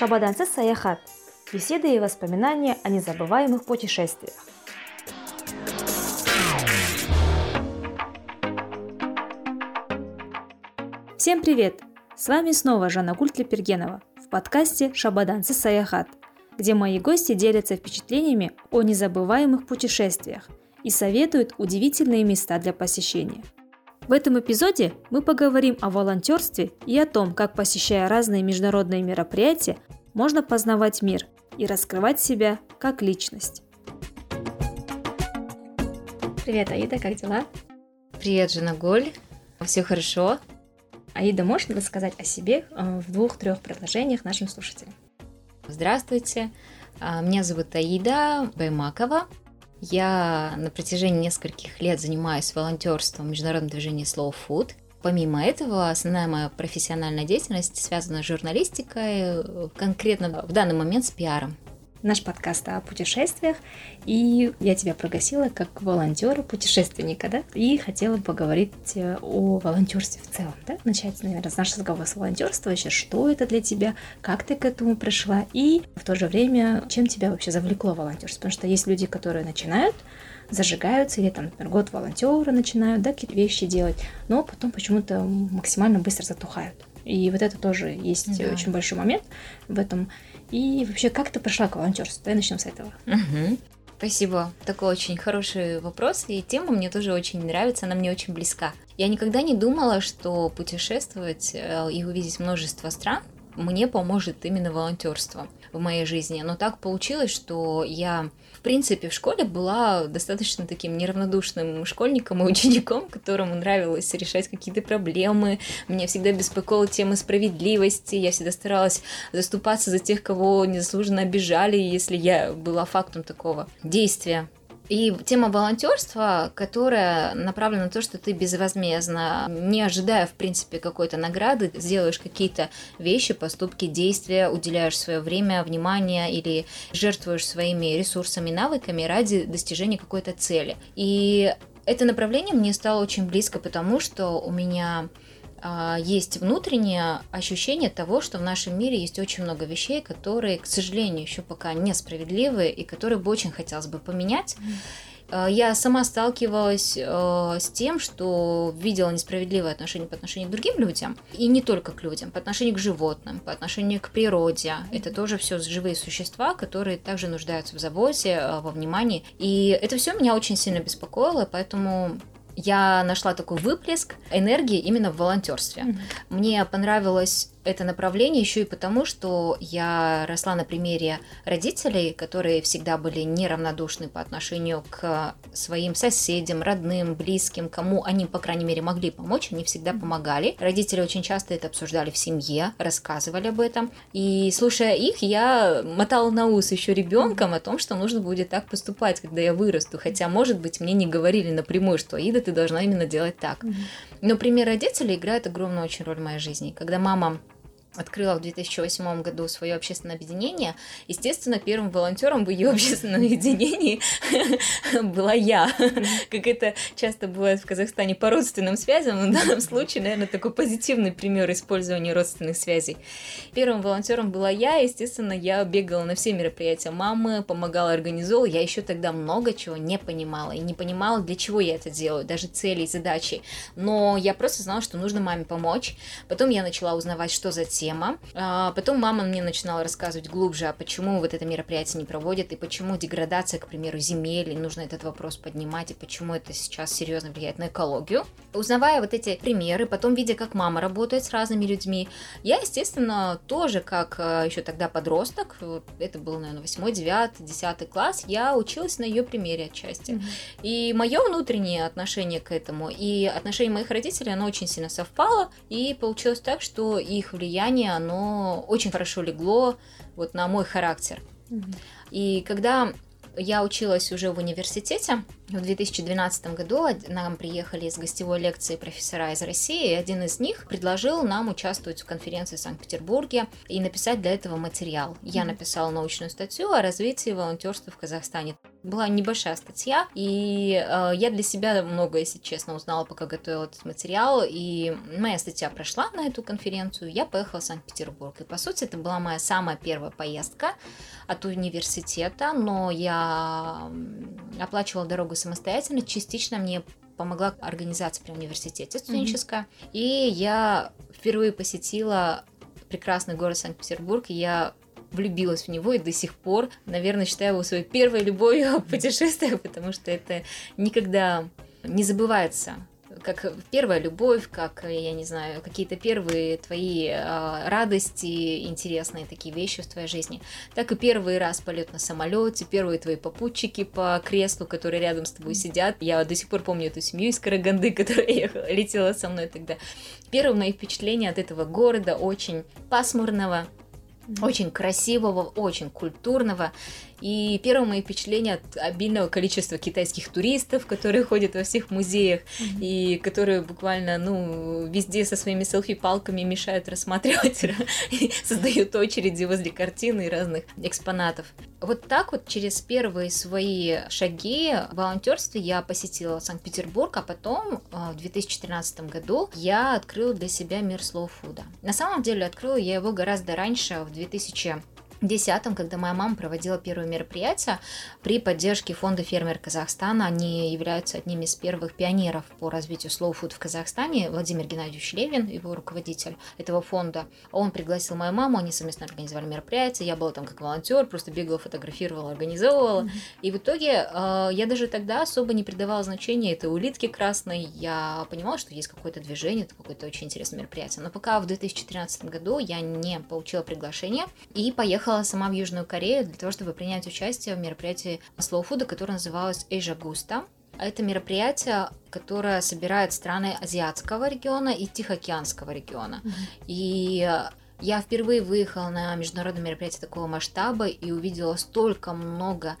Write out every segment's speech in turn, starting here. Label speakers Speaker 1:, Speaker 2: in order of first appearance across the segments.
Speaker 1: Шабаданцы Саяхат. Беседы и воспоминания о незабываемых путешествиях. Всем привет! С вами снова Жанна Гультли Пергенова в подкасте «Шабаданцы Саяхат», где мои гости делятся впечатлениями о незабываемых путешествиях и советуют удивительные места для посещения – в этом эпизоде мы поговорим о волонтерстве и о том, как посещая разные международные мероприятия, можно познавать мир и раскрывать себя как личность. Привет, Аида, как дела?
Speaker 2: Привет, Жена Голь. Все хорошо?
Speaker 1: Аида, можешь рассказать о себе э, в двух-трех предложениях нашим слушателям?
Speaker 2: Здравствуйте, а, меня зовут Аида Баймакова. Я на протяжении нескольких лет занимаюсь волонтерством в международном движении Slow Food. Помимо этого, основная моя профессиональная деятельность связана с журналистикой, конкретно в данный момент с пиаром
Speaker 1: наш подкаст о путешествиях, и я тебя пригласила как волонтера, путешественника, да, и хотела поговорить э, о волонтерстве в целом, да, начать, наверное, с нашего разговора с волонтерства, вообще, что это для тебя, как ты к этому пришла, и в то же время, чем тебя вообще завлекло волонтерство, потому что есть люди, которые начинают, зажигаются, или там, например, год волонтера начинают, да, какие-то вещи делать, но потом почему-то максимально быстро затухают. И вот это тоже есть да. очень большой момент в этом. И вообще, как ты пришла к волонтерству? Давай начнем с этого.
Speaker 2: Угу. Спасибо. Такой очень хороший вопрос, и тема мне тоже очень нравится, она мне очень близка. Я никогда не думала, что путешествовать э, и увидеть множество стран мне поможет именно волонтерство в моей жизни. Но так получилось, что я, в принципе, в школе была достаточно таким неравнодушным школьником и учеником, которому нравилось решать какие-то проблемы. Меня всегда беспокоила тема справедливости. Я всегда старалась заступаться за тех, кого незаслуженно обижали, если я была фактом такого действия. И тема волонтерства, которая направлена на то, что ты безвозмездно, не ожидая, в принципе, какой-то награды, сделаешь какие-то вещи, поступки, действия, уделяешь свое время, внимание или жертвуешь своими ресурсами, навыками ради достижения какой-то цели. И это направление мне стало очень близко, потому что у меня есть внутреннее ощущение того, что в нашем мире есть очень много вещей, которые, к сожалению, еще пока несправедливы и которые бы очень хотелось бы поменять. А, я сама сталкивалась э, с тем, что видела несправедливое отношение по отношению к другим людям, и не только к людям, по отношению к животным, по отношению к природе. Это тоже все живые существа, которые также нуждаются в заботе, э, во внимании. И это все меня очень сильно беспокоило, поэтому я нашла такой выплеск энергии именно в волонтерстве. Mm-hmm. Мне понравилось это направление еще и потому, что я росла на примере родителей, которые всегда были неравнодушны по отношению к своим соседям, родным, близким, кому они, по крайней мере, могли помочь, они всегда помогали. Родители очень часто это обсуждали в семье, рассказывали об этом. И слушая их, я мотала на ус еще ребенком о том, что нужно будет так поступать, когда я вырасту. Хотя, может быть, мне не говорили напрямую, что Ида, ты должна именно делать так. Но пример родителей играет огромную очень роль в моей жизни. Когда мама открыла в 2008 году свое общественное объединение. Естественно, первым волонтером в ее общественном объединении была я. Как это часто бывает в Казахстане по родственным связям, в данном случае, наверное, такой позитивный пример использования родственных связей. Первым волонтером была я, естественно, я бегала на все мероприятия мамы, помогала организовывать. Я еще тогда много чего не понимала и не понимала, для чего я это делаю, даже цели и задачи. Но я просто знала, что нужно маме помочь. Потом я начала узнавать, что за тема. А, потом мама мне начинала рассказывать глубже, а почему вот это мероприятие не проводят, и почему деградация, к примеру, земель, и нужно этот вопрос поднимать, и почему это сейчас серьезно влияет на экологию. Узнавая вот эти примеры, потом видя, как мама работает с разными людьми, я, естественно, тоже, как а, еще тогда подросток, это был, наверное, 8, 9, 10 класс, я училась на ее примере отчасти. Mm-hmm. И мое внутреннее отношение к этому и отношение моих родителей, оно очень сильно совпало, и получилось так, что их влияние влияние, оно очень хорошо легло вот на мой характер. Mm-hmm. И когда я училась уже в университете. В 2012 году нам приехали из гостевой лекции профессора из России, и один из них предложил нам участвовать в конференции в Санкт-Петербурге и написать для этого материал. Я написала научную статью о развитии волонтерства в Казахстане. была небольшая статья, и э, я для себя много, если честно, узнала, пока готовила этот материал, и моя статья прошла на эту конференцию, я поехала в Санкт-Петербург, и по сути это была моя самая первая поездка от университета, но я оплачивала дорогу самостоятельно, частично мне помогла организация при университете студенческая, mm-hmm. и я впервые посетила прекрасный город Санкт-Петербург, я влюбилась в него и до сих пор, наверное, считаю его своей первой любовью в путешествиях, потому что это никогда не забывается как первая любовь, как, я не знаю, какие-то первые твои э, радости, интересные такие вещи в твоей жизни, так и первый раз полет на самолете, первые твои попутчики по креслу, которые рядом с тобой сидят. Я до сих пор помню эту семью из Караганды, которая ехала, летела со мной тогда. Первые мои впечатления от этого города очень пасмурного, очень красивого, очень культурного. И первое мои впечатления от обильного количества китайских туристов, которые ходят во всех музеях mm-hmm. и которые буквально, ну, везде со своими селфи-палками мешают рассматривать, создают очереди возле картины и разных экспонатов. Вот так вот через первые свои шаги в волонтерстве я посетила Санкт-Петербург, а потом э, в 2013 году я открыла для себя мир слоу-фуда. На самом деле открыла я его гораздо раньше, в 2000 2010, когда моя мама проводила первое мероприятие при поддержке фонда «Фермер Казахстана». Они являются одними из первых пионеров по развитию slow food в Казахстане. Владимир Геннадьевич Левин, его руководитель этого фонда, он пригласил мою маму, они совместно организовали мероприятие. Я была там как волонтер, просто бегала, фотографировала, организовывала. Mm-hmm. И в итоге э, я даже тогда особо не придавала значения этой улитке красной. Я понимала, что есть какое-то движение, это какое-то очень интересное мероприятие. Но пока в 2013 году я не получила приглашение и поехала поехала сама в Южную Корею для того, чтобы принять участие в мероприятии Slow Food, которое называлось Asia Gusta. Это мероприятие, которое собирает страны азиатского региона и Тихоокеанского региона. Mm-hmm. И я впервые выехала на международное мероприятие такого масштаба и увидела столько много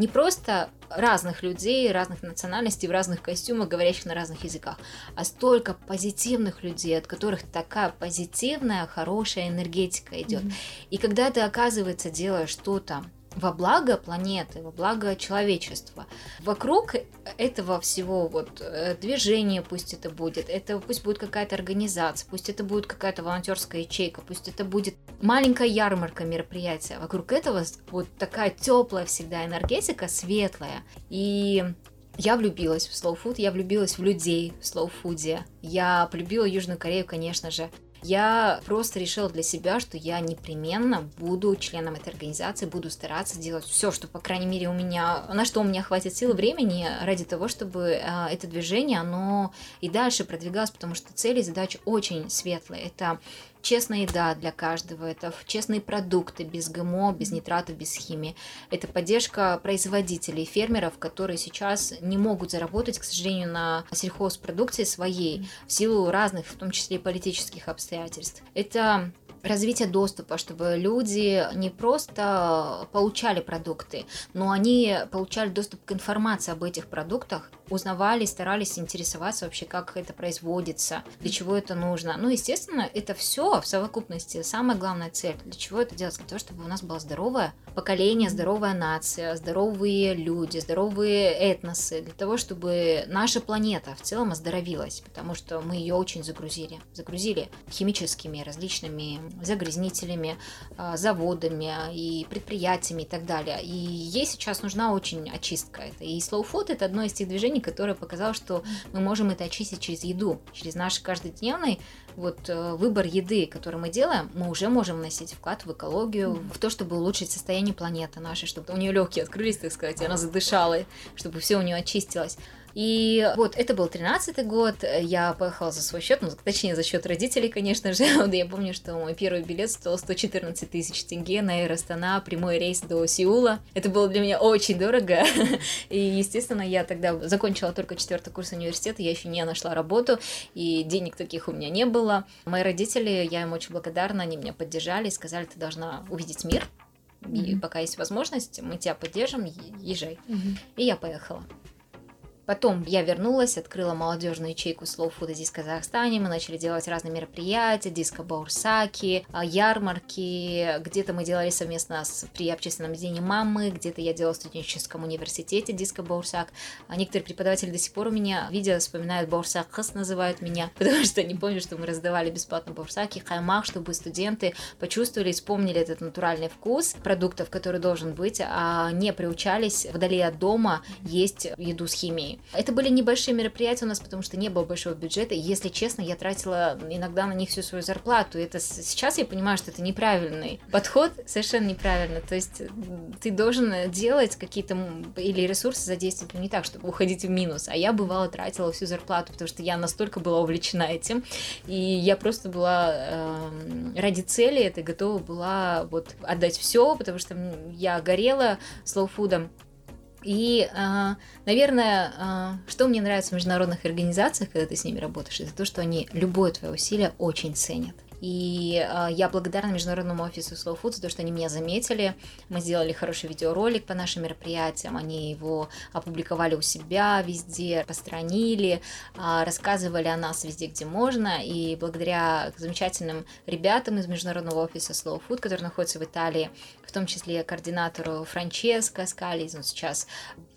Speaker 2: не просто разных людей, разных национальностей, в разных костюмах, говорящих на разных языках, а столько позитивных людей, от которых такая позитивная, хорошая энергетика идет. Mm-hmm. И когда ты, оказывается, делаешь что-то во благо планеты, во благо человечества. Вокруг этого всего вот э, движения пусть это будет, это пусть будет какая-то организация, пусть это будет какая-то волонтерская ячейка, пусть это будет маленькая ярмарка мероприятия. Вокруг этого вот такая теплая всегда энергетика, светлая. И я влюбилась в food, я влюбилась в людей в food. Я полюбила Южную Корею, конечно же. Я просто решила для себя, что я непременно буду членом этой организации, буду стараться делать все, что, по крайней мере, у меня, на что у меня хватит сил и времени ради того, чтобы э, это движение, оно и дальше продвигалось, потому что цели и задачи очень светлые. Это честная еда для каждого, это честные продукты без ГМО, без нитратов, без химии. Это поддержка производителей, фермеров, которые сейчас не могут заработать, к сожалению, на сельхозпродукции своей в силу разных, в том числе и политических обстоятельств. Это развитие доступа, чтобы люди не просто получали продукты, но они получали доступ к информации об этих продуктах, узнавали, старались интересоваться вообще, как это производится, для чего это нужно. Ну, естественно, это все в совокупности самая главная цель. Для чего это делать? Для того, чтобы у нас было здоровое поколение, здоровая нация, здоровые люди, здоровые этносы, для того, чтобы наша планета в целом оздоровилась, потому что мы ее очень загрузили. Загрузили химическими различными загрязнителями, а, заводами и предприятиями и так далее. И ей сейчас нужна очень очистка. Это и Slow Food это одно из тех движений, которое показало, что мы можем это очистить через еду, через наш каждодневный вот э, выбор еды, который мы делаем, мы уже можем вносить вклад в экологию, в то, чтобы улучшить состояние планеты нашей, чтобы у нее легкие открылись, так сказать, и она задышала, чтобы все у нее очистилось. И вот это был 13-й год, я поехала за свой счет, ну, точнее, за счет родителей, конечно же. я помню, что мой первый билет стоил 114 тысяч тенге на Astana, прямой рейс до Сеула. Это было для меня очень дорого. и, естественно, я тогда закончила только четвертый курс университета, я еще не нашла работу, и денег таких у меня не было. Мои родители, я им очень благодарна, они меня поддержали, сказали, ты должна увидеть мир, и mm-hmm. пока есть возможность, мы тебя поддержим, езжай. Mm-hmm. И я поехала Потом я вернулась, открыла молодежную ячейку Slow Food здесь, в Казахстане. Мы начали делать разные мероприятия, диско Баурсаки, ярмарки. Где-то мы делали совместно с, при общественном дне мамы, где-то я делала в студенческом университете диско Баурсак. А некоторые преподаватели до сих пор у меня, видя, вспоминают Баурсак Хас, называют меня, потому что они помнят, что мы раздавали бесплатно Баурсаки, хаймах, чтобы студенты почувствовали, вспомнили этот натуральный вкус продуктов, который должен быть, а не приучались вдали от дома есть еду с химией. Это были небольшие мероприятия у нас, потому что не было большого бюджета. И, если честно, я тратила иногда на них всю свою зарплату. Это сейчас я понимаю, что это неправильный подход, совершенно неправильно. То есть ты должен делать какие-то или ресурсы задействовать не так, чтобы уходить в минус. А я бывало тратила всю зарплату, потому что я настолько была увлечена этим. И я просто была э, ради цели это готова была вот отдать все, потому что я горела слоуфудом. И, а, наверное, а, что мне нравится в международных организациях, когда ты с ними работаешь, это то, что они любое твое усилие очень ценят. И э, я благодарна международному офису Slow Food за то, что они меня заметили. Мы сделали хороший видеоролик по нашим мероприятиям, они его опубликовали у себя везде, постранили, рассказывали о нас везде, где можно. И благодаря замечательным ребятам из международного офиса Slow Food, который находится в Италии, в том числе координатору Франческо Скализ, он сейчас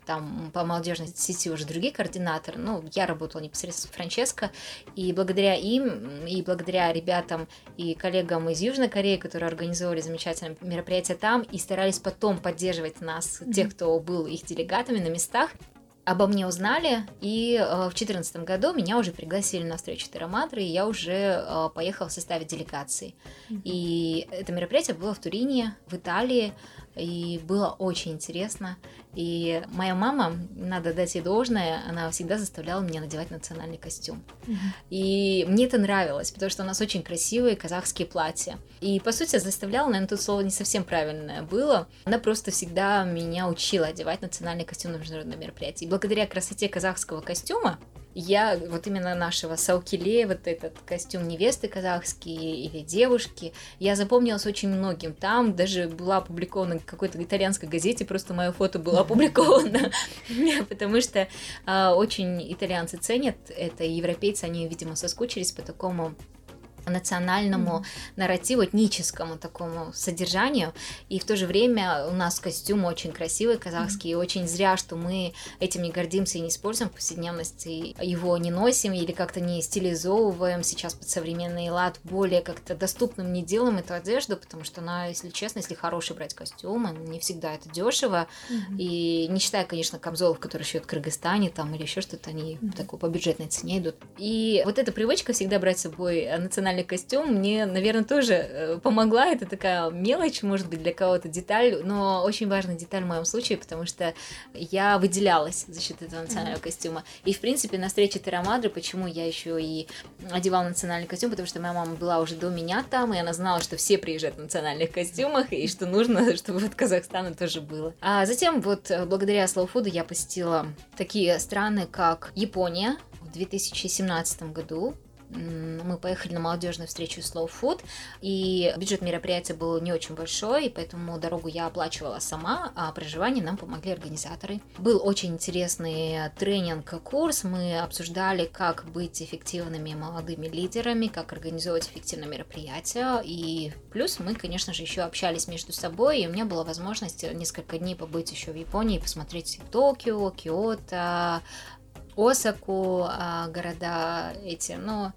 Speaker 2: там по молодежной сети уже другие координаторы, ну, я работала непосредственно с Франческо, и благодаря им, и благодаря ребятам и коллегам из Южной Кореи, которые организовали замечательные мероприятия там, и старались потом поддерживать нас, mm-hmm. тех, кто был их делегатами на местах, обо мне узнали, и э, в 2014 году меня уже пригласили на встречу Тераматры, и я уже э, поехала в составе делегации. Mm-hmm. И это мероприятие было в Турине, в Италии, и было очень интересно. И моя мама, надо дать ей должное, она всегда заставляла меня надевать национальный костюм. Mm-hmm. И мне это нравилось, потому что у нас очень красивые казахские платья. И, по сути, заставляла, наверное, тут слово не совсем правильное было. Она просто всегда меня учила одевать национальный костюм на международном мероприятии. И благодаря красоте казахского костюма, я вот именно нашего Саукиле, вот этот костюм невесты казахский или девушки, я запомнилась очень многим. Там даже была опубликована в какой-то итальянской газете, просто мое фото было опубликовано, потому что а, очень итальянцы ценят это, европейцы, они, видимо, соскучились по такому национальному mm-hmm. нарративу, этническому такому содержанию. И в то же время у нас костюм очень красивый, казахский, mm-hmm. и очень зря, что мы этим не гордимся и не используем в повседневности, его не носим или как-то не стилизовываем сейчас под современный лад, более как-то доступным не делаем эту одежду, потому что она, если честно, если хороший брать костюм, не всегда это дешево. Mm-hmm. И не считая, конечно, камзолов, которые шьют в Кыргызстане там или еще что-то, они mm-hmm. такой по бюджетной цене идут. И вот эта привычка всегда брать с собой национальный национальный костюм мне, наверное, тоже э, помогла. Это такая мелочь, может быть, для кого-то деталь, но очень важная деталь в моем случае, потому что я выделялась за счет этого национального mm-hmm. костюма. И, в принципе, на встрече Терамадры, почему я еще и одевала национальный костюм, потому что моя мама была уже до меня там, и она знала, что все приезжают в национальных костюмах, и что нужно, чтобы вот Казахстана тоже было. А затем вот э, благодаря Slow Food я посетила такие страны, как Япония, в 2017 году мы поехали на молодежную встречу Slow Food, и бюджет мероприятия был не очень большой, поэтому дорогу я оплачивала сама, а проживание нам помогли организаторы. Был очень интересный тренинг-курс, мы обсуждали, как быть эффективными молодыми лидерами, как организовать эффективное мероприятие, и плюс мы, конечно же, еще общались между собой, и у меня была возможность несколько дней побыть еще в Японии, посмотреть Токио, Киото, Осаку, а, города эти, но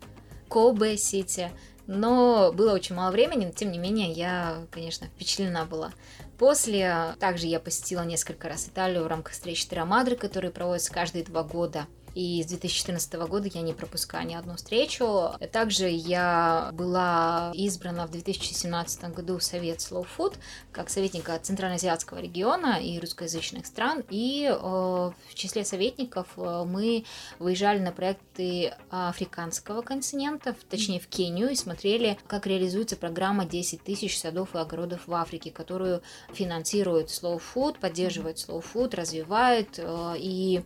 Speaker 2: Кобе, Сити. Но было очень мало времени, но тем не менее я, конечно, впечатлена была. После также я посетила несколько раз Италию в рамках встречи Терамадры, которые проводятся каждые два года и с 2014 года я не пропускаю ни одну встречу. Также я была избрана в 2017 году в Совет Slow Food как советника Центральноазиатского региона и русскоязычных стран, и э, в числе советников э, мы выезжали на проекты африканского континента, точнее в Кению, и смотрели, как реализуется программа 10 тысяч садов и огородов в Африке, которую финансирует Slow Food, поддерживает Slow Food, развивает, э, и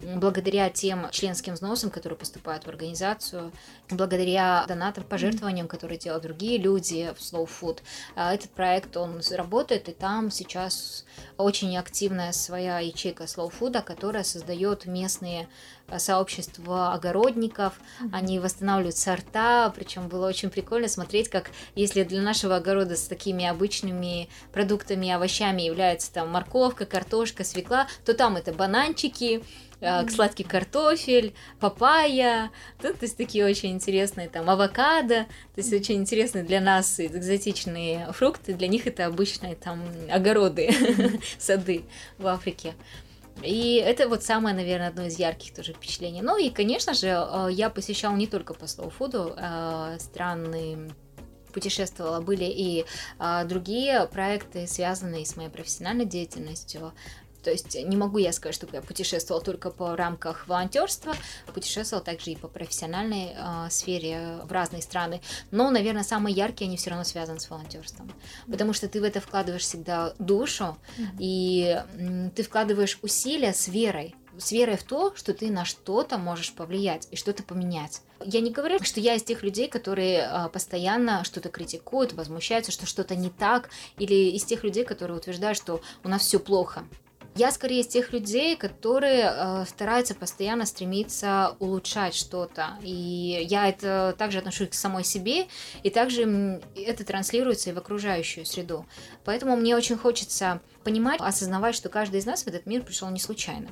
Speaker 2: благодаря тем тем членским взносам, которые поступают в организацию, благодаря донатам, пожертвованиям, которые делают другие люди в Slow Food. А, этот проект, он работает, и там сейчас очень активная своя ячейка Slow Food, которая создает местные а, сообщества огородников, они восстанавливают сорта, причем было очень прикольно смотреть, как если для нашего огорода с такими обычными продуктами, овощами является там морковка, картошка, свекла, то там это бананчики, mm-hmm. сладкий картофель, папайя, ну, то есть такие очень интересные там авокадо, то есть очень интересные для нас экзотичные фрукты, для них это обычные там огороды, сады в Африке. И это вот самое, наверное, одно из ярких тоже впечатлений. Ну и, конечно же, э, я посещала не только по Food э, страны путешествовала, были и а, другие проекты, связанные с моей профессиональной деятельностью. То есть не могу я сказать, что я путешествовала только по рамках волонтерства, путешествовала также и по профессиональной э, сфере в разные страны. Но, наверное, самые яркие они все равно связаны с волонтерством, потому что ты в это вкладываешь всегда душу, и м, ты вкладываешь усилия с верой с верой в то, что ты на что-то можешь повлиять и что-то поменять. Я не говорю, что я из тех людей, которые а, постоянно что-то критикуют, возмущаются, что что-то не так, или из тех людей, которые утверждают, что у нас все плохо. Я скорее из тех людей, которые э, стараются постоянно стремиться улучшать что-то. И я это также отношусь к самой себе, и также это транслируется и в окружающую среду. Поэтому мне очень хочется понимать, осознавать, что каждый из нас в этот мир пришел не случайно.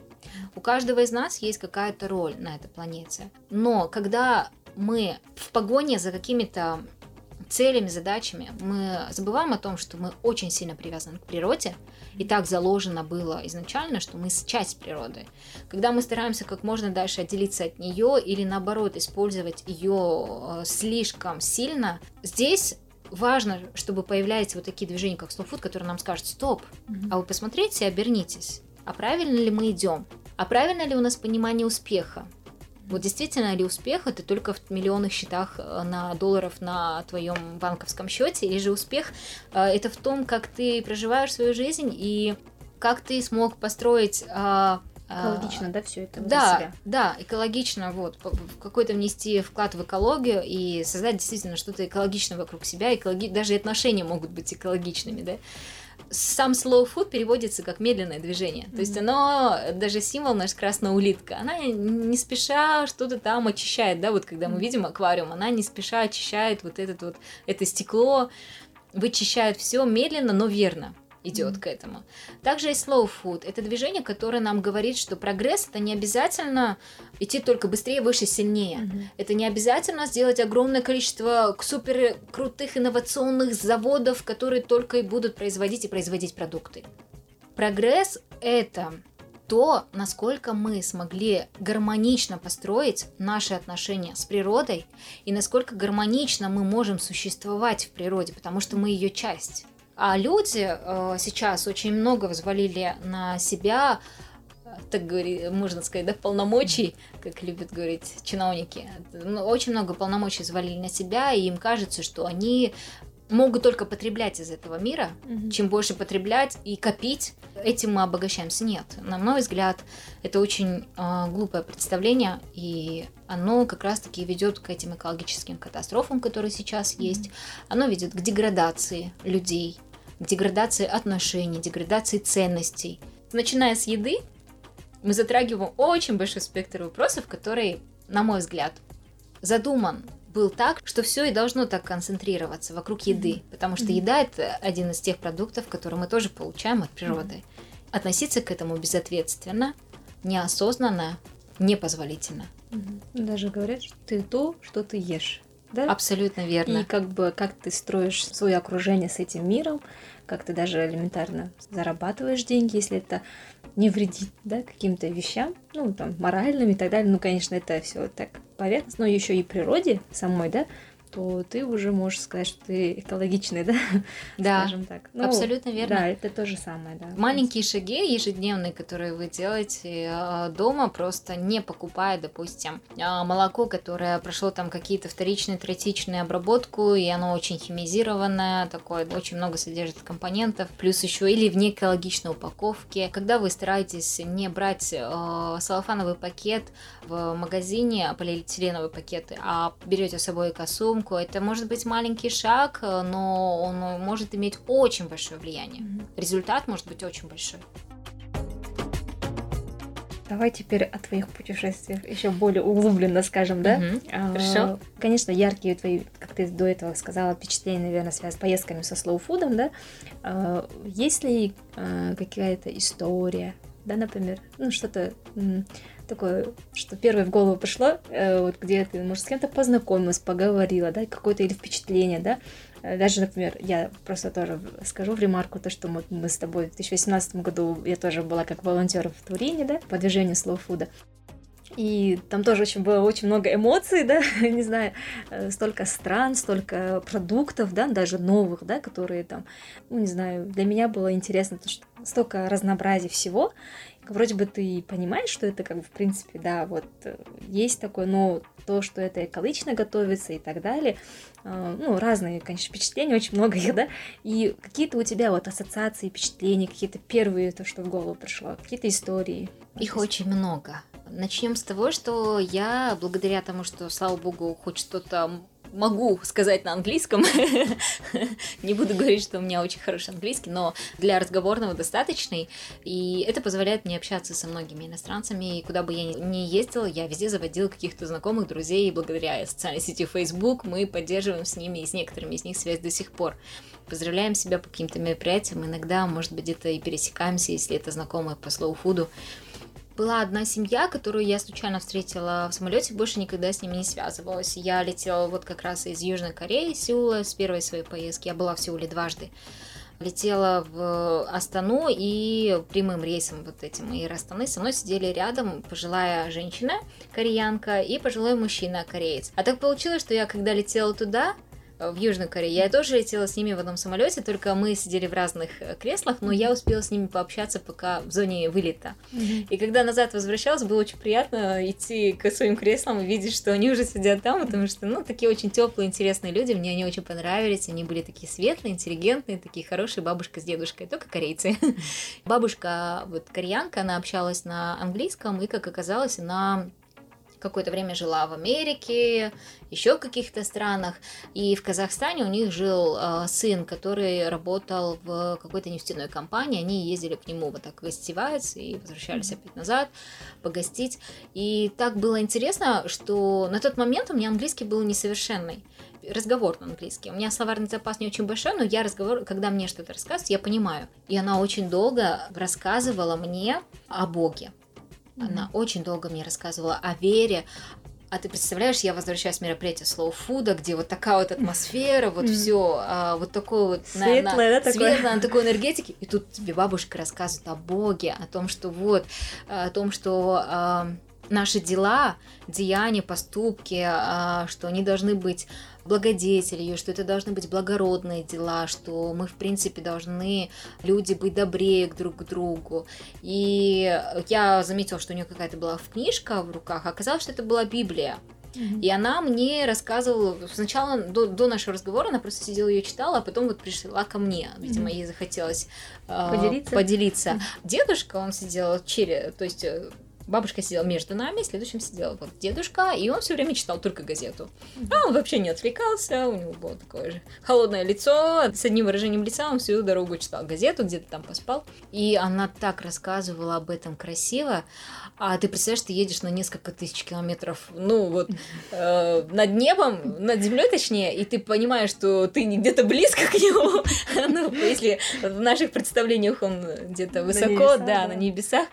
Speaker 2: У каждого из нас есть какая-то роль на этой планете. Но когда мы в погоне за какими-то целями, задачами, мы забываем о том, что мы очень сильно привязаны к природе, и так заложено было изначально, что мы часть природы. Когда мы стараемся как можно дальше отделиться от нее или наоборот использовать ее э, слишком сильно, здесь важно, чтобы появлялись вот такие движения, как Slow Food, которые нам скажут, стоп, а вы посмотрите и обернитесь, а правильно ли мы идем, а правильно ли у нас понимание успеха, вот действительно ли успех это только в миллионных счетах э, на долларов на твоем банковском счете, или же успех э, это в том, как ты проживаешь свою жизнь и как ты смог построить
Speaker 1: а, а, экологично, да, все это
Speaker 2: да, себя. Да, экологично, вот, какой-то внести вклад в экологию и создать действительно что-то экологичное вокруг себя, экологи... даже отношения могут быть экологичными, да сам slow food переводится как медленное движение. Mm-hmm. То есть оно, даже символ наш красная улитка, она не спеша что-то там очищает, да, вот когда мы видим аквариум, она не спеша очищает вот этот вот, это стекло, вычищает все медленно, но верно идет mm-hmm. к этому. Также и slow food. Это движение, которое нам говорит, что прогресс это не обязательно идти только быстрее, выше, сильнее. Mm-hmm. Это не обязательно сделать огромное количество супер крутых инновационных заводов, которые только и будут производить и производить продукты. Прогресс это то, насколько мы смогли гармонично построить наши отношения с природой и насколько гармонично мы можем существовать в природе, потому что мы ее часть. А люди э, сейчас очень много взвалили на себя, так говори, можно сказать, да, полномочий, как любят говорить чиновники. Ну, очень много полномочий взвалили на себя, и им кажется, что они могут только потреблять из этого мира. Mm-hmm. Чем больше потреблять и копить, этим мы обогащаемся. Нет, на мой взгляд, это очень э, глупое представление, и оно как раз-таки ведет к этим экологическим катастрофам, которые сейчас mm-hmm. есть. Оно ведет к деградации людей, деградации отношений, деградации ценностей. Начиная с еды, мы затрагиваем очень большой спектр вопросов, который, на мой взгляд, задуман был так, что все и должно так концентрироваться вокруг еды, mm-hmm. потому что mm-hmm. еда это один из тех продуктов, которые мы тоже получаем от природы. Mm-hmm. Относиться к этому безответственно, неосознанно, непозволительно.
Speaker 1: Mm-hmm. Даже говорят, что ты то, что ты ешь
Speaker 2: да? Абсолютно верно.
Speaker 1: И как бы как ты строишь свое окружение с этим миром, как ты даже элементарно зарабатываешь деньги, если это не вредит, да, каким-то вещам, ну, там, моральным и так далее. Ну, конечно, это все так поверхностно, но еще и природе самой, да, то ты уже можешь сказать, что ты экологичный, да?
Speaker 2: Да,
Speaker 1: Скажем так.
Speaker 2: Ну, абсолютно верно.
Speaker 1: Да, это то же самое, да.
Speaker 2: Маленькие шаги ежедневные, которые вы делаете а, дома, просто не покупая, допустим, а, молоко, которое прошло там какие-то вторичные, третичные обработку, и оно очень химизированное, такое, очень много содержит компонентов, плюс еще или в неэкологичной упаковке. Когда вы стараетесь не брать э, салофановый пакет в магазине, полиэтиленовые пакеты, а берете с собой экосумку, это может быть маленький шаг, но он может иметь очень большое влияние. Результат может быть очень большой.
Speaker 1: Давай теперь о твоих путешествиях еще более углубленно скажем, да?
Speaker 2: Угу, а, хорошо.
Speaker 1: Конечно, яркие твои, как ты до этого сказала, впечатления, наверное, связаны с поездками со слоуфудом, да? А, есть ли а, какая-то история, да, например, ну что-то такое, что первое в голову пришло, э, вот где ты, может, с кем-то познакомилась, поговорила, да, какое-то или впечатление, да, э, даже, например, я просто тоже скажу в ремарку то, что мы, мы с тобой в 2018 году, я тоже была как волонтер в Турине, да, по движению Slow Food. И там тоже очень было очень много эмоций, да, не знаю, э, столько стран, столько продуктов, да, даже новых, да, которые там, ну, не знаю, для меня было интересно, то, что столько разнообразия всего, вроде бы ты понимаешь, что это как бы в принципе, да, вот э, есть такое, но то, что это экологично готовится и так далее, э, ну, разные, конечно, впечатления, очень много их, да, и какие-то у тебя вот ассоциации, впечатления, какие-то первые, то, что в голову пришло, какие-то истории.
Speaker 2: Их очень много. Начнем с того, что я, благодаря тому, что, слава богу, хоть что-то могу сказать на английском. Не буду говорить, что у меня очень хороший английский, но для разговорного достаточный. И это позволяет мне общаться со многими иностранцами. И куда бы я ни ездила, я везде заводила каких-то знакомых, друзей. И благодаря социальной сети Facebook мы поддерживаем с ними и с некоторыми из них связь до сих пор. Поздравляем себя по каким-то мероприятиям. Иногда, может быть, где-то и пересекаемся, если это знакомые по слоу-фуду была одна семья, которую я случайно встретила в самолете, больше никогда с ними не связывалась. Я летела вот как раз из Южной Кореи, Сеула, с первой своей поездки. Я была в Сеуле дважды. Летела в Астану и прямым рейсом вот этим и Астаны со мной сидели рядом пожилая женщина, кореянка, и пожилой мужчина, кореец. А так получилось, что я когда летела туда, в Южную Корею. Я тоже летела с ними в одном самолете, только мы сидели в разных э, креслах, но я успела с ними пообщаться пока в зоне вылета. И когда назад возвращалась, было очень приятно идти к своим креслам и видеть, что они уже сидят там, потому что, ну, такие очень теплые, интересные люди, мне они очень понравились, они были такие светлые, интеллигентные, такие хорошие, бабушка с дедушкой, только корейцы. Бабушка, вот кореянка, она общалась на английском, и, как оказалось, она какое-то время жила в Америке, еще в каких-то странах. И в Казахстане у них жил э, сын, который работал в какой-то нефтяной компании. Они ездили к нему вот так гостевать и возвращались опять назад погостить. И так было интересно, что на тот момент у меня английский был несовершенный разговор на английский. У меня словарный запас не очень большой, но я разговор, когда мне что-то рассказывают, я понимаю. И она очень долго рассказывала мне о Боге. Она очень долго мне рассказывала о вере, а ты представляешь, я возвращаюсь с мероприятия Slow Food, где вот такая вот атмосфера, вот mm. все, а, вот такое вот
Speaker 1: светлое, на, на,
Speaker 2: да, светлое, такое? на такой энергетике, и тут тебе бабушка рассказывает о Боге, о том, что вот, о том, что а, наши дела, деяния, поступки, а, что они должны быть благодетелью, что это должны быть благородные дела, что мы, в принципе, должны, люди, быть добрее друг к другу. И я заметила, что у нее какая-то была книжка в руках, а оказалось, что это была Библия. И она мне рассказывала, сначала до, до нашего разговора она просто сидела ее читала, а потом вот пришла ко мне. Видимо, ей захотелось э, поделиться. поделиться. Дедушка, он сидел через, то есть э, Бабушка сидела между нами, следующим сидел вот дедушка, и он все время читал только газету. А он вообще не отвлекался, у него было такое же холодное лицо, с одним выражением лица он всю дорогу читал газету, где-то там поспал. И она так рассказывала об этом красиво, а ты представляешь, ты едешь на несколько тысяч километров, ну вот, э, над небом, над землей точнее, и ты понимаешь, что ты не где-то близко к нему, ну, если в наших представлениях он где-то высоко, да, на небесах,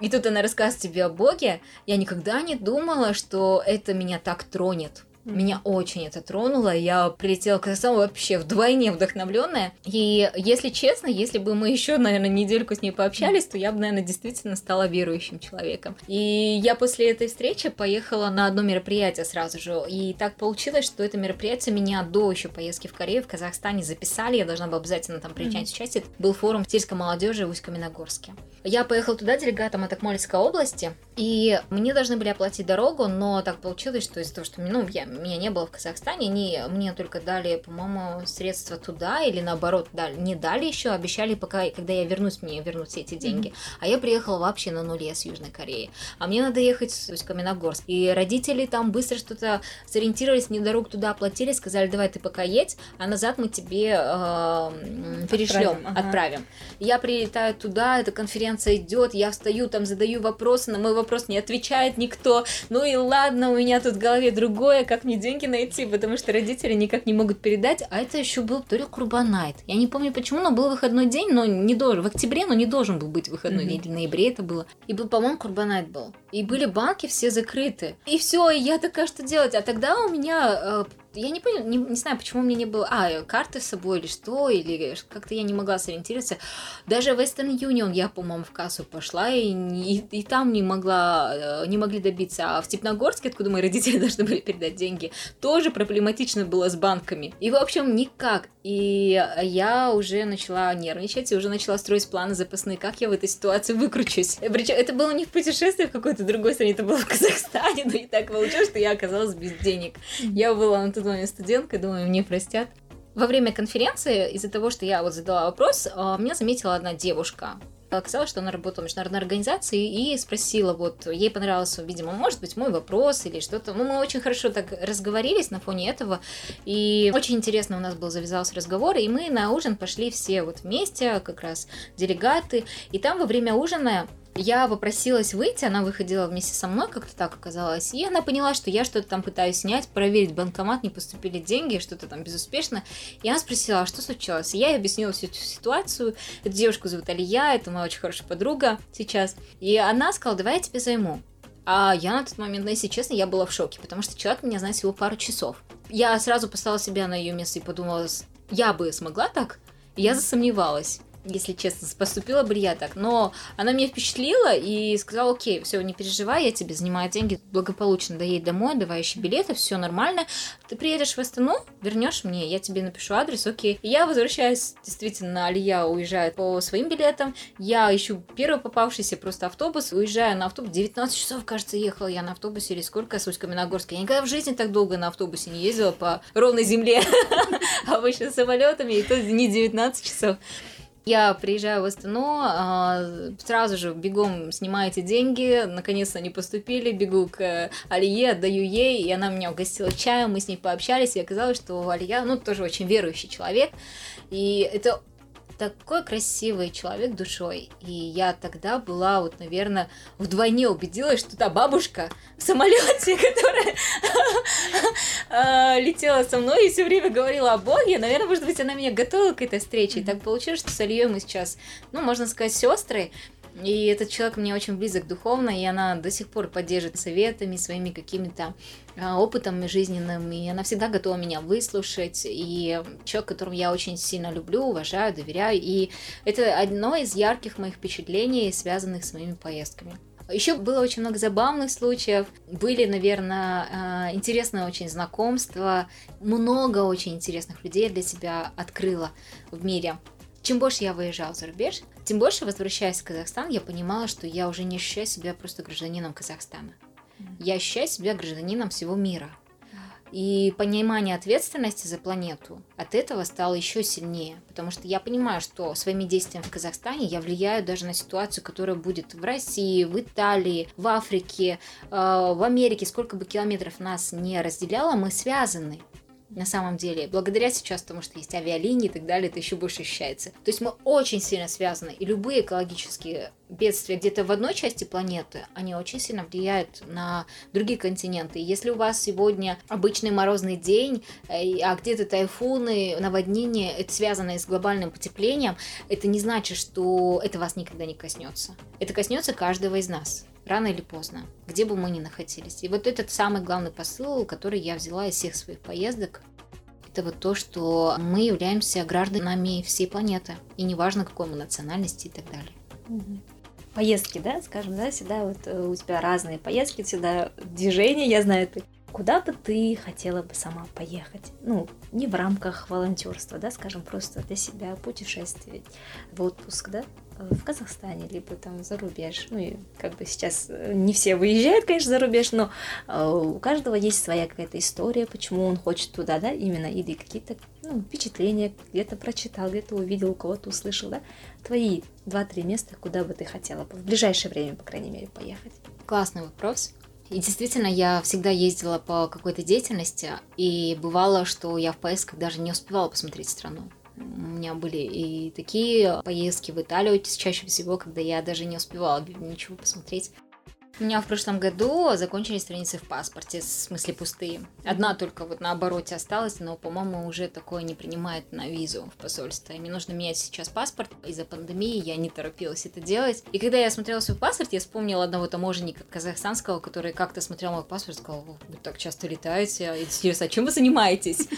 Speaker 2: и тут она рассказывает тебе о Боге. Я никогда не думала, что это меня так тронет. Mm-hmm. Меня очень это тронуло. Я прилетела в Казахстан вообще вдвойне вдохновленная. И если честно, если бы мы еще, наверное, недельку с ней пообщались, то я бы, наверное, действительно стала верующим человеком. И я после этой встречи поехала на одно мероприятие сразу же. И так получилось, что это мероприятие меня до еще поездки в Корею, в Казахстане записали. Я должна была обязательно там принять mm-hmm. участие. Был форум сельской молодежи в Усть-Каменогорске. Я поехала туда делегатом от Акмольской области, и мне должны были оплатить дорогу, но так получилось, что из-за того, что ну, я, меня не было в Казахстане, они мне только дали, по-моему, средства туда, или наоборот, дали, не дали еще, обещали, пока, когда я вернусь, мне вернут все эти деньги. Mm-hmm. А я приехала вообще на нуле с Южной Кореи. А мне надо ехать в Каменогорск. И родители там быстро что-то сориентировались, мне дорогу туда оплатили, сказали, давай ты пока едь, а назад мы тебе э, перешлем, отправим. Ага. отправим. Я прилетаю туда, эта конференция идет, я встаю, там задаю вопросы, на мой вопрос не отвечает никто. Ну и ладно, у меня тут в голове другое, как мне деньги найти, потому что родители никак не могут передать. А это еще был то ли Курбанайт. Я не помню почему, но был выходной день, но не должен, в октябре, но не должен был быть выходной день, mm-hmm. в ноябре это было. И был, по-моему, Курбанайт был. И были банки все закрыты. И все, и я такая, что делать? А тогда у меня э, я не понял, не, не знаю, почему у меня не было, а, карты с собой или что, или как-то я не могла сориентироваться. Даже Western Union я, по-моему, в кассу пошла и, и, и там не могла, э, не могли добиться. А в Степногорске, откуда мои родители должны были передать деньги, тоже проблематично было с банками. И, в общем, никак. И я уже начала нервничать и уже начала строить планы запасные, как я в этой ситуации выкручусь. Причем это было не в путешествии в какой-то другой стране, это было в Казахстане, но и так получилось, что я оказалась без денег. Я была на момент студенткой, думаю, мне простят. Во время конференции, из-за того, что я вот задала вопрос, а, меня заметила одна девушка. Оказалось, что она работала в международной организации и спросила, вот, ей понравился, видимо, может быть, мой вопрос или что-то. Ну, мы очень хорошо так разговорились на фоне этого, и очень интересно у нас был завязался разговор, и мы на ужин пошли все вот вместе, как раз делегаты, и там во время ужина я попросилась выйти, она выходила вместе со мной, как-то так оказалось, и она поняла, что я что-то там пытаюсь снять, проверить банкомат, не поступили деньги, что-то там безуспешно. И она спросила, а что случилось? И я ей объяснила всю эту ситуацию. Эту девушку зовут Алия, это моя очень хорошая подруга сейчас. И она сказала, давай я тебе займу. А я на тот момент, если честно, я была в шоке, потому что человек меня знает всего пару часов. Я сразу поставила себя на ее место и подумала, я бы смогла так? Я засомневалась если честно, поступила бы я так. Но она меня впечатлила и сказала, окей, все, не переживай, я тебе занимаю деньги, благополучно доедь домой, давай еще билеты, все нормально. Ты приедешь в Астану, вернешь мне, я тебе напишу адрес, окей. И я возвращаюсь, действительно, Алия уезжает по своим билетам, я ищу первый попавшийся просто автобус, уезжаю на автобус, 19 часов, кажется, ехала я на автобусе или сколько, с Усть-Каменогорска. Я никогда в жизни так долго на автобусе не ездила по ровной земле, обычно самолетами, и то не 19 часов. Я приезжаю в Астану, а, сразу же бегом снимаю эти деньги, наконец-то они поступили, бегу к Алие, отдаю ей, и она меня угостила чаем, мы с ней пообщались, и оказалось, что Алия, ну, тоже очень верующий человек, и это такой красивый человек душой. И я тогда была, вот, наверное, вдвойне убедилась, что та бабушка в самолете, которая а, летела со мной и все время говорила о Боге, наверное, может быть, она меня готовила к этой встрече. И так получилось, что с Ильей мы сейчас, ну, можно сказать, сестры. И этот человек мне очень близок духовно, и она до сих пор поддерживает советами, своими какими-то а, опытом жизненным, и она всегда готова меня выслушать, и человек, которого я очень сильно люблю, уважаю, доверяю, и это одно из ярких моих впечатлений, связанных с моими поездками. Еще было очень много забавных случаев, были, наверное, а, интересные очень знакомства, много очень интересных людей для себя открыла в мире. Чем больше я выезжала за рубеж, тем больше, возвращаясь в Казахстан, я понимала, что я уже не ощущаю себя просто гражданином Казахстана. Я ощущаю себя гражданином всего мира. И понимание ответственности за планету от этого стало еще сильнее, потому что я понимаю, что своими действиями в Казахстане я влияю даже на ситуацию, которая будет в России, в Италии, в Африке, э, в Америке, сколько бы километров нас не разделяло, мы связаны на самом деле. Благодаря сейчас тому, что есть авиалинии и так далее, это еще больше ощущается. То есть мы очень сильно связаны, и любые экологические бедствия где-то в одной части планеты, они очень сильно влияют на другие континенты. Если у вас сегодня обычный морозный день, э, а где-то тайфуны, наводнения, это связано с глобальным потеплением, это не значит, что это вас никогда не коснется. Это коснется каждого из нас. Рано или поздно, где бы мы ни находились. И вот этот самый главный посыл, который я взяла из всех своих поездок, это вот то, что мы являемся гражданами всей планеты, и неважно, какой мы национальности и так далее.
Speaker 1: Поездки, да, скажем, да, всегда вот э, у тебя разные поездки, всегда движения, я знаю, ты Куда бы ты хотела бы сама поехать? Ну, не в рамках волонтерства, да, скажем, просто для себя путешествовать в отпуск, да, в Казахстане, либо там за рубеж. Ну, и как бы сейчас э, не все выезжают, конечно, за рубеж, но э, у каждого есть своя какая-то история, почему он хочет туда, да, именно, или какие-то ну, впечатления, где-то прочитал, где-то увидел, у кого-то услышал, да, твои два-три места, куда бы ты хотела в ближайшее время, по крайней мере, поехать.
Speaker 2: Классный вопрос. И действительно, я всегда ездила по какой-то деятельности, и бывало, что я в поездках даже не успевала посмотреть страну. У меня были и такие поездки в Италию, чаще всего, когда я даже не успевала ничего посмотреть. У меня в прошлом году закончились страницы в паспорте, в смысле пустые. Одна только вот на обороте осталась, но, по-моему, уже такое не принимает на визу в посольство. И мне нужно менять сейчас паспорт. Из-за пандемии я не торопилась это делать. И когда я смотрела свой паспорт, я вспомнила одного таможенника казахстанского, который как-то смотрел мой паспорт и сказал, вы так часто летаете, интересно, а чем вы занимаетесь?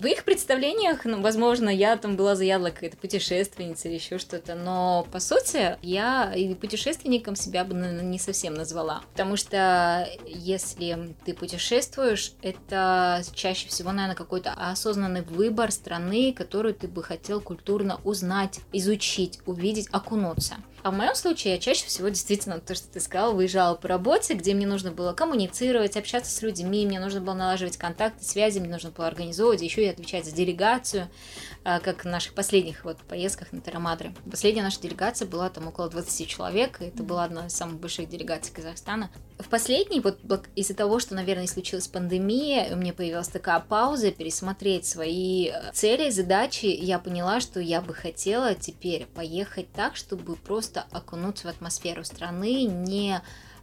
Speaker 2: В их представлениях, ну, возможно, я там была заядлая какая-то путешественница или еще что-то, но по сути я и путешественником себя бы, не совсем назвала. Потому что если ты путешествуешь, это чаще всего, наверное, какой-то осознанный выбор страны, которую ты бы хотел культурно узнать, изучить, увидеть, окунуться. А в моем случае я чаще всего действительно, то, что ты сказал, выезжала по работе, где мне нужно было коммуницировать, общаться с людьми, мне нужно было налаживать контакты, связи, мне нужно было организовывать, еще и отвечать за делегацию, как в наших последних вот поездках на Тарамадры. Последняя наша делегация была там около 20 человек, и это была одна из самых больших делегаций Казахстана. В последний, вот из-за того, что, наверное, случилась пандемия, у меня появилась такая пауза пересмотреть свои э, цели, задачи, я поняла, что я бы хотела теперь поехать так, чтобы просто окунуться в атмосферу страны, не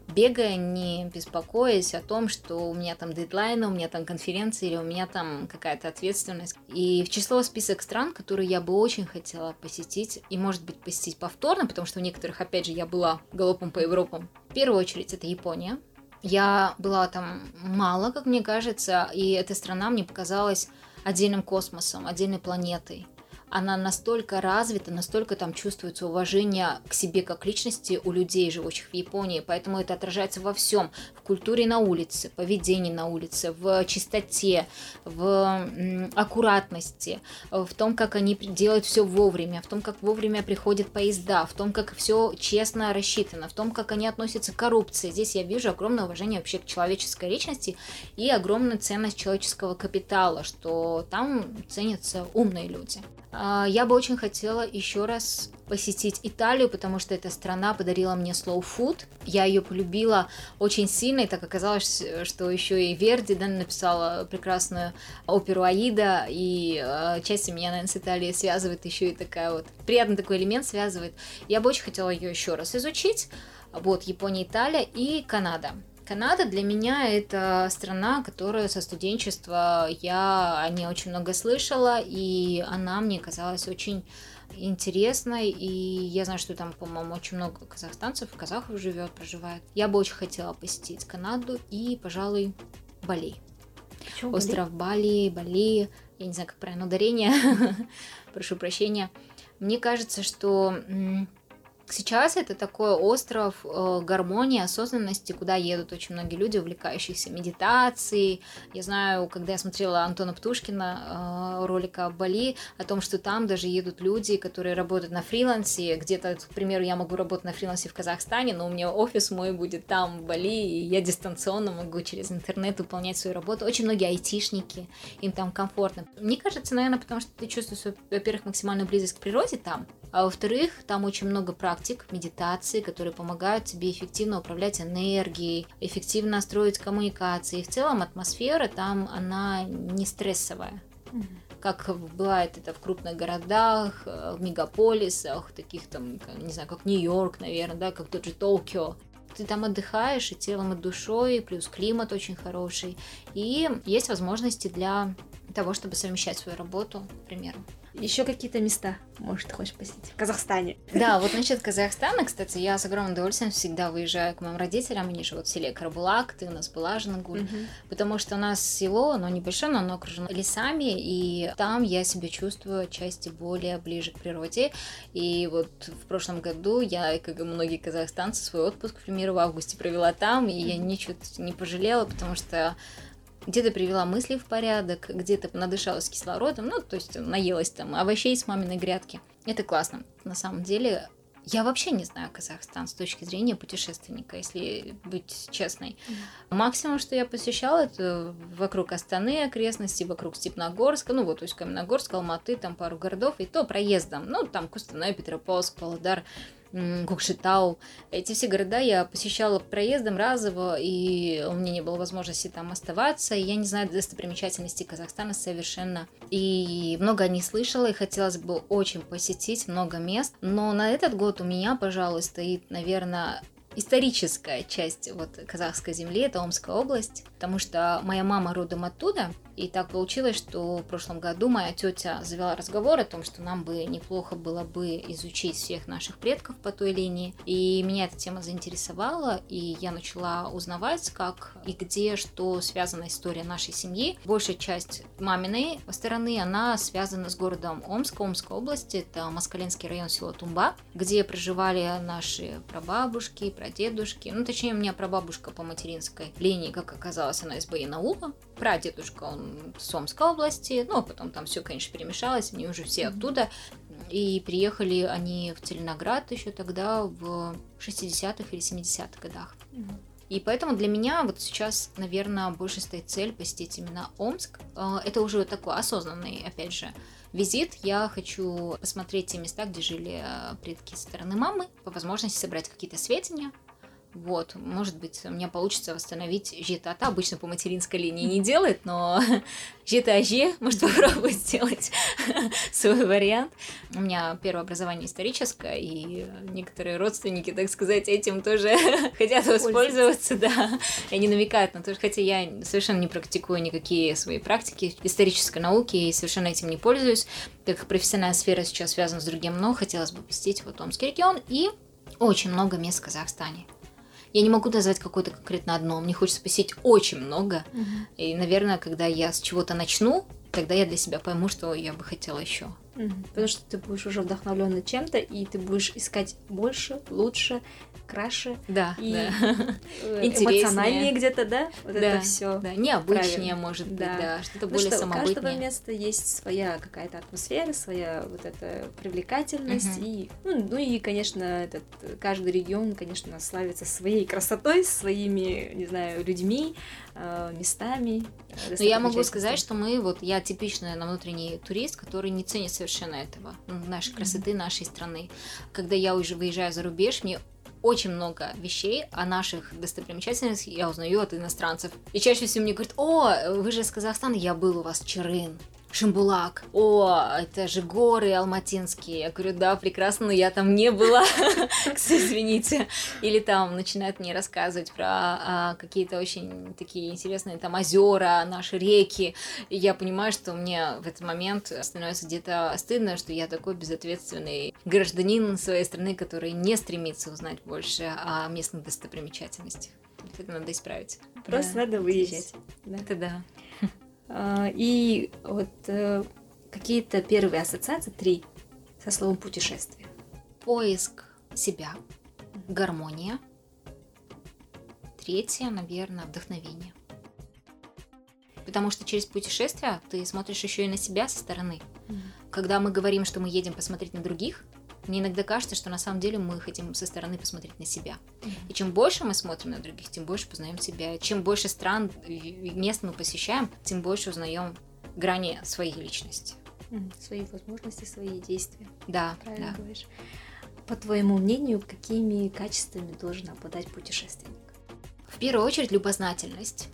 Speaker 2: бегая, не беспокоясь о том, что у меня там дедлайны, у меня там конференции или у меня там какая-то ответственность. И в число список стран, которые я бы очень хотела посетить, и может быть посетить повторно, потому что у некоторых, опять же, я была галопом по Европам. В первую очередь это Япония. Я была там мало, как мне кажется, и эта страна мне показалась отдельным космосом, отдельной планетой она настолько развита, настолько там чувствуется уважение к себе как личности у людей, живущих в Японии, поэтому это отражается во всем, в культуре на улице, поведении на улице, в чистоте, в аккуратности, в том, как они делают все вовремя, в том, как вовремя приходят поезда, в том, как все честно рассчитано, в том, как они относятся к коррупции. Здесь я вижу огромное уважение вообще к человеческой личности и огромную ценность человеческого капитала, что там ценятся умные люди. А, я бы очень хотела еще раз посетить Италию, потому что эта страна подарила мне slow food. Я ее полюбила очень сильно, и так оказалось, что еще и Верди да, написала прекрасную оперу Аида, и э, часть меня, наверное, с Италией связывает еще и такая вот приятный такой элемент связывает. Я бы очень хотела ее еще раз изучить. Вот Япония, Италия и Канада. Канада для меня это страна, которая со студенчества я о ней очень много слышала, и она мне казалась очень интересной, и я знаю, что там, по-моему, очень много казахстанцев, казахов живет, проживает. Я бы очень хотела посетить Канаду и, пожалуй, Бали. Почему Остров Бали? Бали, я не знаю, как правильно ударение, прошу прощения. Мне кажется, что Сейчас это такой остров э, гармонии, осознанности, куда едут очень многие люди, увлекающиеся медитацией. Я знаю, когда я смотрела Антона Птушкина э, ролика Бали, о том, что там даже едут люди, которые работают на фрилансе. Где-то, к примеру, я могу работать на фрилансе в Казахстане, но у меня офис мой будет там, в Бали, и я дистанционно могу через интернет выполнять свою работу. Очень многие айтишники, им там комфортно. Мне кажется, наверное, потому что ты чувствуешь, во-первых, максимальную близость к природе там, а во-вторых, там очень много практик, медитации, которые помогают тебе эффективно управлять энергией, эффективно строить коммуникации. И в целом атмосфера там, она не стрессовая. Как бывает это в крупных городах, э, в мегаполисах, таких там, не знаю, как Нью-Йорк, наверное, да, как тот же Токио ты там отдыхаешь и телом, и душой, плюс климат очень хороший, и есть возможности для того, чтобы совмещать свою работу, к примеру.
Speaker 1: Еще какие-то места, может, хочешь посетить? В Казахстане?
Speaker 2: Да, вот насчет Казахстана, кстати, я с огромным удовольствием всегда выезжаю к моим родителям, они живут в селе Карбулак, ты у нас была же Нагуль, угу. потому что у нас село, оно небольшое, но оно окружено лесами, и там я себя чувствую отчасти более ближе к природе, и вот в прошлом году я, как и многие казахстанцы, свой отпуск, к примеру, в августе провела там, и я ничего не пожалела, потому что где-то привела мысли в порядок, где-то надышалась кислородом, ну, то есть наелась там овощей с маминой грядки. Это классно. На самом деле, я вообще не знаю Казахстан с точки зрения путешественника, если быть честной. Максимум, что я посещала, это вокруг Астаны окрестности, вокруг Степногорска, ну вот, то есть Каменогорск, Алматы, там пару городов, и то проездом. Ну, там Кустанай, Петропавловск, Павлодар, Кукшетау. Эти все города я посещала проездом разово, и у меня не было возможности там оставаться. Я не знаю достопримечательностей Казахстана совершенно. И много о них слышала, и хотелось бы очень посетить много мест. Но на этот год у меня, пожалуй, стоит, наверное, историческая часть вот казахской земли, это Омская область, потому что моя мама родом оттуда, и так получилось, что в прошлом году моя тетя завела разговор о том, что нам бы неплохо было бы изучить всех наших предков по той линии. И меня эта тема заинтересовала, и я начала узнавать, как и где, что связана история нашей семьи. Большая часть маминой стороны, она связана с городом Омск, Омской области, это Москалинский район, село Тумба, где проживали наши прабабушки, прадедушки. Ну, точнее, у меня прабабушка по материнской линии, как оказалось, она из Баянаула. Прадедушка, он с Омской области, ну, а потом там все, конечно, перемешалось, они уже все оттуда. И приехали они в Целиноград еще тогда в 60-х или 70-х годах. И поэтому для меня вот сейчас, наверное, больше стоит цель посетить именно Омск. А, это уже такой осознанный, опять же, визит. Я хочу посмотреть те места, где жили а, предки со стороны мамы, по возможности собрать какие-то сведения вот, может быть, у меня получится восстановить житата. Обычно по материнской линии не делает, но житажи может попробовать сделать свой вариант. У меня первое образование историческое, и некоторые родственники, так сказать, этим тоже хотят воспользоваться, да. И они намекают на то, что хотя я совершенно не практикую никакие свои практики исторической науки и совершенно этим не пользуюсь, так как профессиональная сфера сейчас связана с другим, но хотелось бы посетить вот Омский регион и очень много мест в Казахстане. Я не могу назвать какое-то конкретно одно. Мне хочется посетить очень много. Угу. И, наверное, когда я с чего-то начну, тогда я для себя пойму, что я бы хотела еще.
Speaker 1: Потому что ты будешь уже вдохновленный чем-то, и ты будешь искать больше, лучше, краше.
Speaker 2: Да,
Speaker 1: и
Speaker 2: да.
Speaker 1: эмоциональнее где-то, да? Вот да, это все.
Speaker 2: Да, необычнее, правильно. может быть, да, да что-то ну более что, самобытнее.
Speaker 1: У каждого места есть своя какая-то атмосфера, своя вот эта привлекательность. Угу. И, ну, ну и, конечно, этот, каждый регион, конечно, славится своей красотой, своими, не знаю, людьми, местами.
Speaker 2: Но ну, я могу сказать, что мы, вот я типичная на внутренний турист, который не ценит совершенно этого, нашей красоты нашей страны. Когда я уже выезжаю за рубеж, мне очень много вещей о наших достопримечательностях я узнаю от иностранцев. И чаще всего мне говорят, о, вы же из Казахстана, я был у вас в Чарын. Шимбулак. О, это же горы алматинские. Я говорю, да, прекрасно, но я там не была, извините. Или там начинают мне рассказывать про а, какие-то очень такие интересные там озера, наши реки. И я понимаю, что мне в этот момент становится где-то стыдно, что я такой безответственный гражданин своей страны, который не стремится узнать больше о местных достопримечательностях. Это надо исправить.
Speaker 1: Просто да. надо выезжать.
Speaker 2: Да. Это да.
Speaker 1: А, и вот э, какие-то первые ассоциации, три, со словом путешествие.
Speaker 2: Поиск себя, гармония. Третье, наверное, вдохновение. Потому что через путешествие ты смотришь еще и на себя со стороны. Mm. Когда мы говорим, что мы едем посмотреть на других, мне иногда кажется, что на самом деле мы хотим со стороны посмотреть на себя. И чем больше мы смотрим на других, тем больше познаем себя. Чем больше стран, мест мы посещаем, тем больше узнаем грани своей личности.
Speaker 1: Свои возможности, свои действия.
Speaker 2: Да, Правильно да.
Speaker 1: говоришь. По твоему мнению, какими качествами должен обладать путешественник?
Speaker 2: В первую очередь любознательность.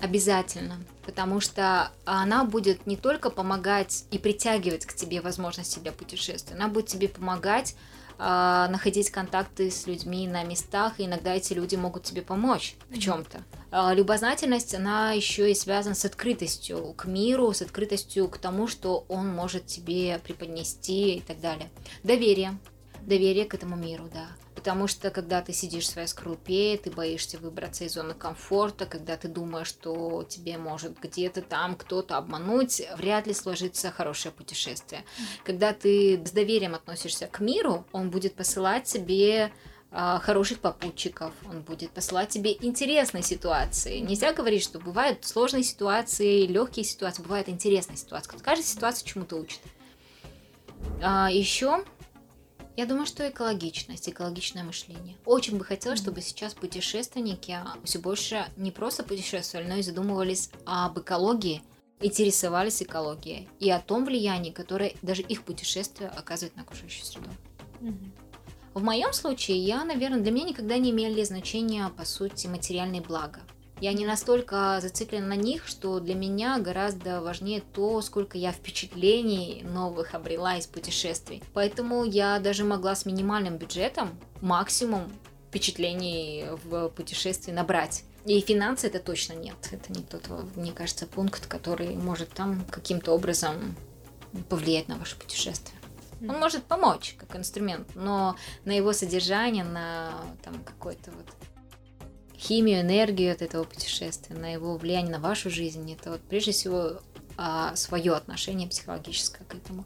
Speaker 2: Обязательно, потому что она будет не только помогать и притягивать к тебе возможности для путешествия, она будет тебе помогать а, находить контакты с людьми на местах, и иногда эти люди могут тебе помочь в чем-то. А, любознательность, она еще и связана с открытостью к миру, с открытостью к тому, что он может тебе преподнести и так далее. Доверие. Доверие к этому миру, да. Потому что когда ты сидишь в своей скорлупе, ты боишься выбраться из зоны комфорта, когда ты думаешь, что тебе может где-то там кто-то обмануть, вряд ли сложится хорошее путешествие. Когда ты с доверием относишься к миру, он будет посылать тебе а, хороших попутчиков, он будет посылать тебе интересные ситуации. Нельзя говорить, что бывают сложные ситуации, легкие ситуации, бывают интересные ситуации. Каждая ситуация чему-то учит. А, еще я думаю, что экологичность, экологичное мышление. Очень бы хотелось, чтобы сейчас путешественники все больше не просто путешествовали, но и задумывались об экологии, интересовались экологией и о том влиянии, которое даже их путешествие оказывает на окружающую среду. В моем случае, я, наверное, для меня никогда не имели значения, по сути, материальные блага. Я не настолько зациклена на них, что для меня гораздо важнее то, сколько я впечатлений новых обрела из путешествий. Поэтому я даже могла с минимальным бюджетом максимум впечатлений в путешествии набрать. И финансы это точно нет. Это не тот, мне кажется, пункт, который может там каким-то образом повлиять на ваше путешествие. Он может помочь как инструмент, но на его содержание, на там какой-то вот химию, энергию от этого путешествия, на его влияние на вашу жизнь. Это вот прежде всего а, свое отношение психологическое к этому.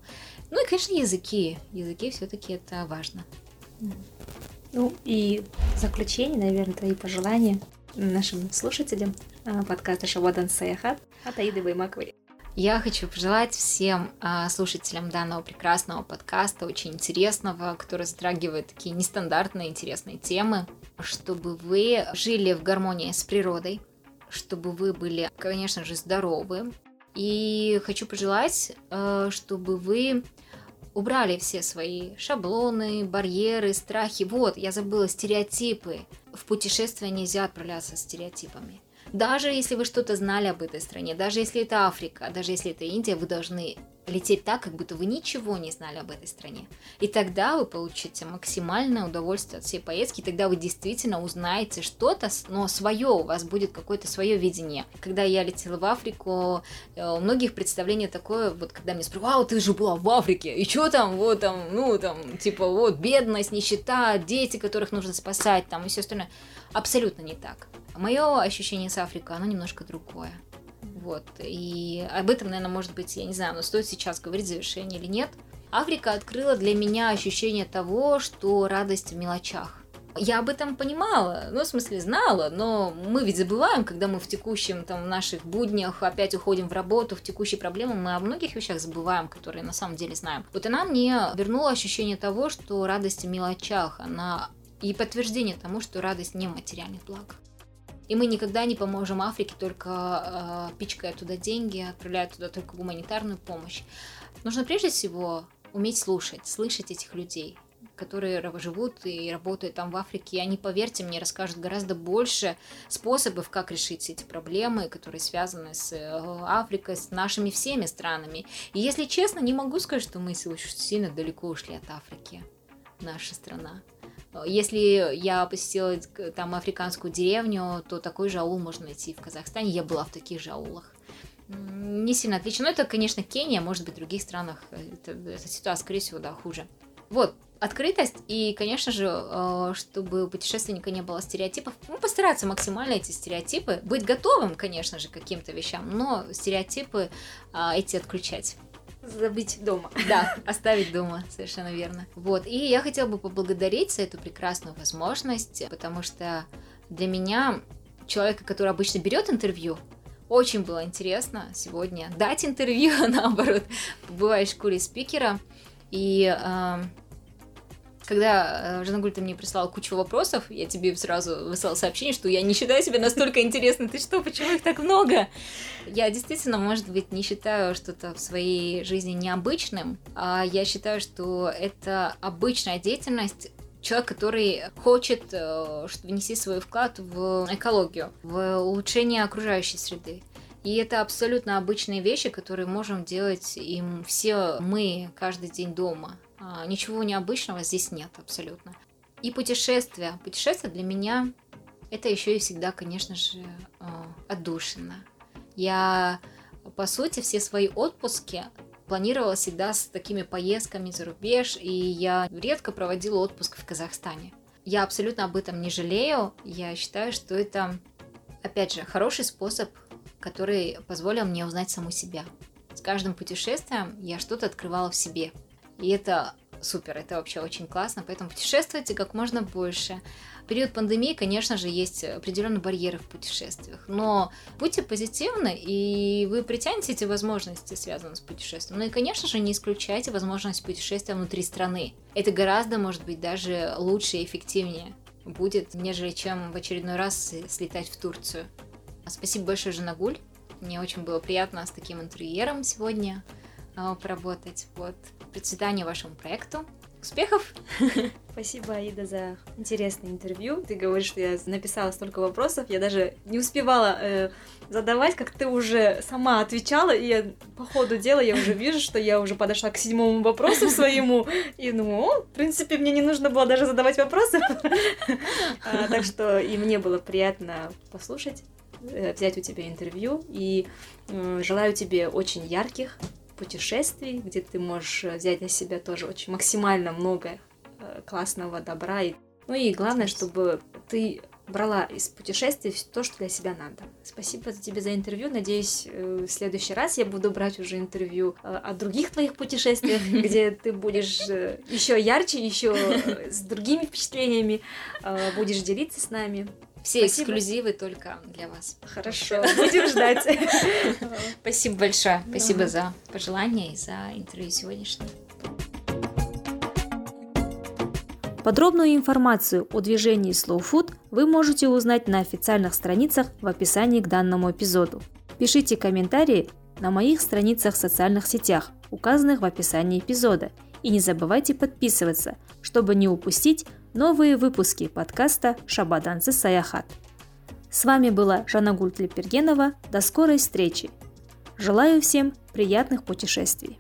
Speaker 2: Ну и, конечно, языки. Языки все-таки это важно.
Speaker 1: Ну и в заключение, наверное, твои пожелания нашим слушателям а, подкаста Шабадан Саяхат от Аиды Баймаковой.
Speaker 2: Я хочу пожелать всем а, слушателям данного прекрасного подкаста, очень интересного, который затрагивает такие нестандартные интересные темы, чтобы вы жили в гармонии с природой, чтобы вы были, конечно же, здоровы. И хочу пожелать, а, чтобы вы убрали все свои шаблоны, барьеры, страхи. Вот, я забыла, стереотипы. В путешествие нельзя отправляться стереотипами. Даже если вы что-то знали об этой стране, даже если это Африка, даже если это Индия, вы должны лететь так, как будто вы ничего не знали об этой стране. И тогда вы получите максимальное удовольствие от всей поездки, и тогда вы действительно узнаете что-то, но свое, у вас будет какое-то свое видение. Когда я летела в Африку, э, у многих представление такое, вот когда мне спрашивают, вау, ты же была в Африке, и что там, вот там, ну там, типа вот бедность, нищета, дети, которых нужно спасать, там и все остальное. Абсолютно не так. Мое ощущение с Африкой, оно немножко другое. Вот. И об этом, наверное, может быть, я не знаю, но стоит сейчас говорить завершение или нет. Африка открыла для меня ощущение того, что радость в мелочах. Я об этом понимала, ну, в смысле, знала, но мы ведь забываем, когда мы в текущем, там, в наших буднях опять уходим в работу, в текущие проблемы, мы о многих вещах забываем, которые на самом деле знаем. Вот она мне вернула ощущение того, что радость в мелочах, она и подтверждение тому, что радость не в материальных благах. И мы никогда не поможем Африке, только э, пичкая туда деньги, отправляя туда только гуманитарную помощь. Нужно прежде всего уметь слушать, слышать этих людей, которые живут и работают там в Африке, и они, поверьте мне, расскажут гораздо больше способов, как решить эти проблемы, которые связаны с э, Африкой, с нашими всеми странами. И если честно, не могу сказать, что мы очень сильно далеко ушли от Африки, наша страна. Если я посетила там африканскую деревню, то такой же аул можно найти в Казахстане. Я была в таких же аулах. Не сильно отлично. Но это, конечно, Кения, может быть, в других странах это, эта ситуация, скорее всего, да, хуже. Вот, открытость и, конечно же, э, чтобы у путешественника не было стереотипов, ну, постараться максимально эти стереотипы, быть готовым, конечно же, к каким-то вещам, но стереотипы а, эти отключать
Speaker 1: забыть дома.
Speaker 2: Да, оставить дома, совершенно верно. Вот, и я хотела бы поблагодарить за эту прекрасную возможность, потому что для меня, человека, который обычно берет интервью, очень было интересно сегодня дать интервью, наоборот, побывать в школе спикера. И э, когда э, Жанагуль, ты мне прислала кучу вопросов, я тебе сразу выслала сообщение, что я не считаю себя настолько интересной. Ты что, почему их так много? Я действительно, может быть, не считаю что-то в своей жизни необычным, а я считаю, что это обычная деятельность, человек, который хочет э, внести свой вклад в экологию, в улучшение окружающей среды. И это абсолютно обычные вещи, которые можем делать им все мы каждый день дома. А, ничего необычного здесь нет абсолютно. И путешествия. Путешествия для меня это еще и всегда, конечно же, а, отдушина. Я, по сути, все свои отпуски планировала всегда с такими поездками за рубеж, и я редко проводила отпуск в Казахстане. Я абсолютно об этом не жалею. Я считаю, что это, опять же, хороший способ, который позволил мне узнать саму себя. С каждым путешествием я что-то открывала в себе. И это супер, это вообще очень классно, поэтому путешествуйте как можно больше. В период пандемии, конечно же, есть определенные барьеры в путешествиях, но будьте позитивны, и вы притянете эти возможности, связанные с путешествием. Ну и, конечно же, не исключайте возможность путешествия внутри страны. Это гораздо, может быть, даже лучше и эффективнее будет, нежели чем в очередной раз слетать в Турцию. Спасибо большое, Жанагуль. Мне очень было приятно с таким интерьером сегодня а, поработать. Вот. Процветания вашему проекту. Успехов!
Speaker 1: Спасибо, Аида, за интересное интервью. Ты говоришь, что я написала столько вопросов, я даже не успевала э, задавать, как ты уже сама отвечала, и я, по ходу дела я уже вижу, что я уже подошла к седьмому вопросу своему, и ну, в принципе, мне не нужно было даже задавать вопросы. А, так что и мне было приятно послушать, э, взять у тебя интервью, и желаю тебе очень ярких, путешествий, где ты можешь э, взять на себя тоже очень максимально много э, классного добра. Ну и главное, чтобы ты брала из путешествий то, что для себя надо. Спасибо тебе за интервью. Надеюсь, э, в следующий раз я буду брать уже интервью о других твоих путешествиях, где ты будешь еще ярче, еще с другими впечатлениями будешь делиться с нами.
Speaker 2: Все Спасибо. эксклюзивы только для вас.
Speaker 1: Хорошо, будем ждать.
Speaker 2: Спасибо большое. Спасибо за пожелания и за интервью сегодняшнее.
Speaker 1: Подробную информацию о движении Slow Food вы можете узнать на официальных страницах в описании к данному эпизоду. Пишите комментарии на моих страницах в социальных сетях, указанных в описании эпизода. И не забывайте подписываться, чтобы не упустить новые выпуски подкаста «Шабаданцы Саяхат». С вами была Жанна Гультлипергенова. До скорой встречи! Желаю всем приятных путешествий!